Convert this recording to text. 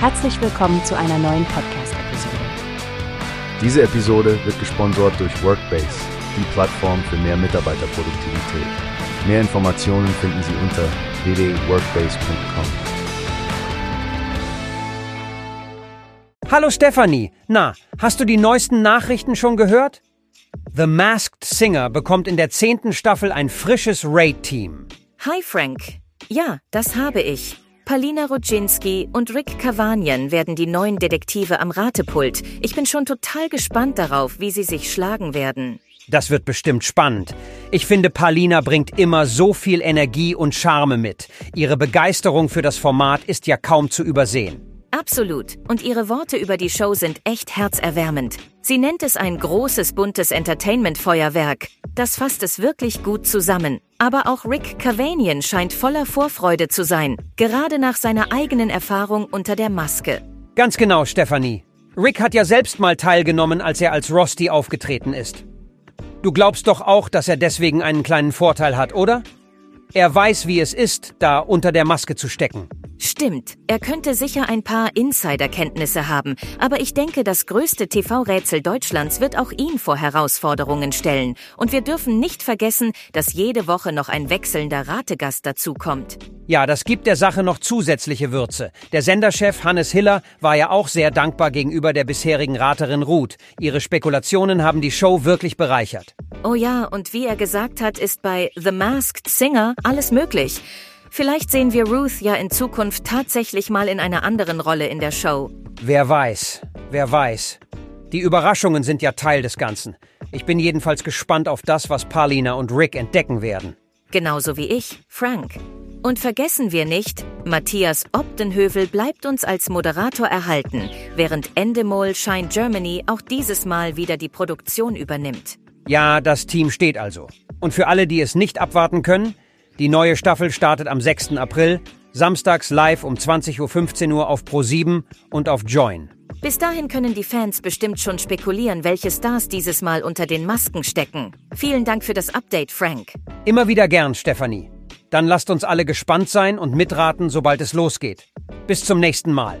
Herzlich willkommen zu einer neuen Podcast-Episode. Diese Episode wird gesponsert durch Workbase, die Plattform für mehr Mitarbeiterproduktivität. Mehr Informationen finden Sie unter www.workbase.com. Hallo Stefanie, na, hast du die neuesten Nachrichten schon gehört? The Masked Singer bekommt in der zehnten Staffel ein frisches Raid-Team. Hi Frank. Ja, das habe ich. Palina Rodzinski und Rick Cavanian werden die neuen Detektive am Ratepult. Ich bin schon total gespannt darauf, wie sie sich schlagen werden. Das wird bestimmt spannend. Ich finde, Palina bringt immer so viel Energie und Charme mit. Ihre Begeisterung für das Format ist ja kaum zu übersehen. Absolut. Und ihre Worte über die Show sind echt herzerwärmend. Sie nennt es ein großes, buntes Entertainment-Feuerwerk. Das fasst es wirklich gut zusammen. Aber auch Rick Cavanian scheint voller Vorfreude zu sein, gerade nach seiner eigenen Erfahrung unter der Maske. Ganz genau, Stefanie. Rick hat ja selbst mal teilgenommen, als er als Rusty aufgetreten ist. Du glaubst doch auch, dass er deswegen einen kleinen Vorteil hat, oder? Er weiß, wie es ist, da unter der Maske zu stecken. Stimmt, er könnte sicher ein paar Insiderkenntnisse haben, aber ich denke, das größte TV-Rätsel Deutschlands wird auch ihn vor Herausforderungen stellen. Und wir dürfen nicht vergessen, dass jede Woche noch ein wechselnder Rategast dazukommt. Ja, das gibt der Sache noch zusätzliche Würze. Der Senderchef Hannes Hiller war ja auch sehr dankbar gegenüber der bisherigen Raterin Ruth. Ihre Spekulationen haben die Show wirklich bereichert. Oh ja, und wie er gesagt hat, ist bei The Masked Singer alles möglich. Vielleicht sehen wir Ruth ja in Zukunft tatsächlich mal in einer anderen Rolle in der Show. Wer weiß, wer weiß. Die Überraschungen sind ja Teil des Ganzen. Ich bin jedenfalls gespannt auf das, was Paulina und Rick entdecken werden. Genauso wie ich, Frank. Und vergessen wir nicht, Matthias Obdenhövel bleibt uns als Moderator erhalten, während Endemol Shine Germany auch dieses Mal wieder die Produktion übernimmt. Ja, das Team steht also. Und für alle, die es nicht abwarten können, die neue Staffel startet am 6. April, samstags live um 20.15 Uhr auf Pro7 und auf Join. Bis dahin können die Fans bestimmt schon spekulieren, welche Stars dieses Mal unter den Masken stecken. Vielen Dank für das Update, Frank. Immer wieder gern, Stefanie. Dann lasst uns alle gespannt sein und mitraten, sobald es losgeht. Bis zum nächsten Mal.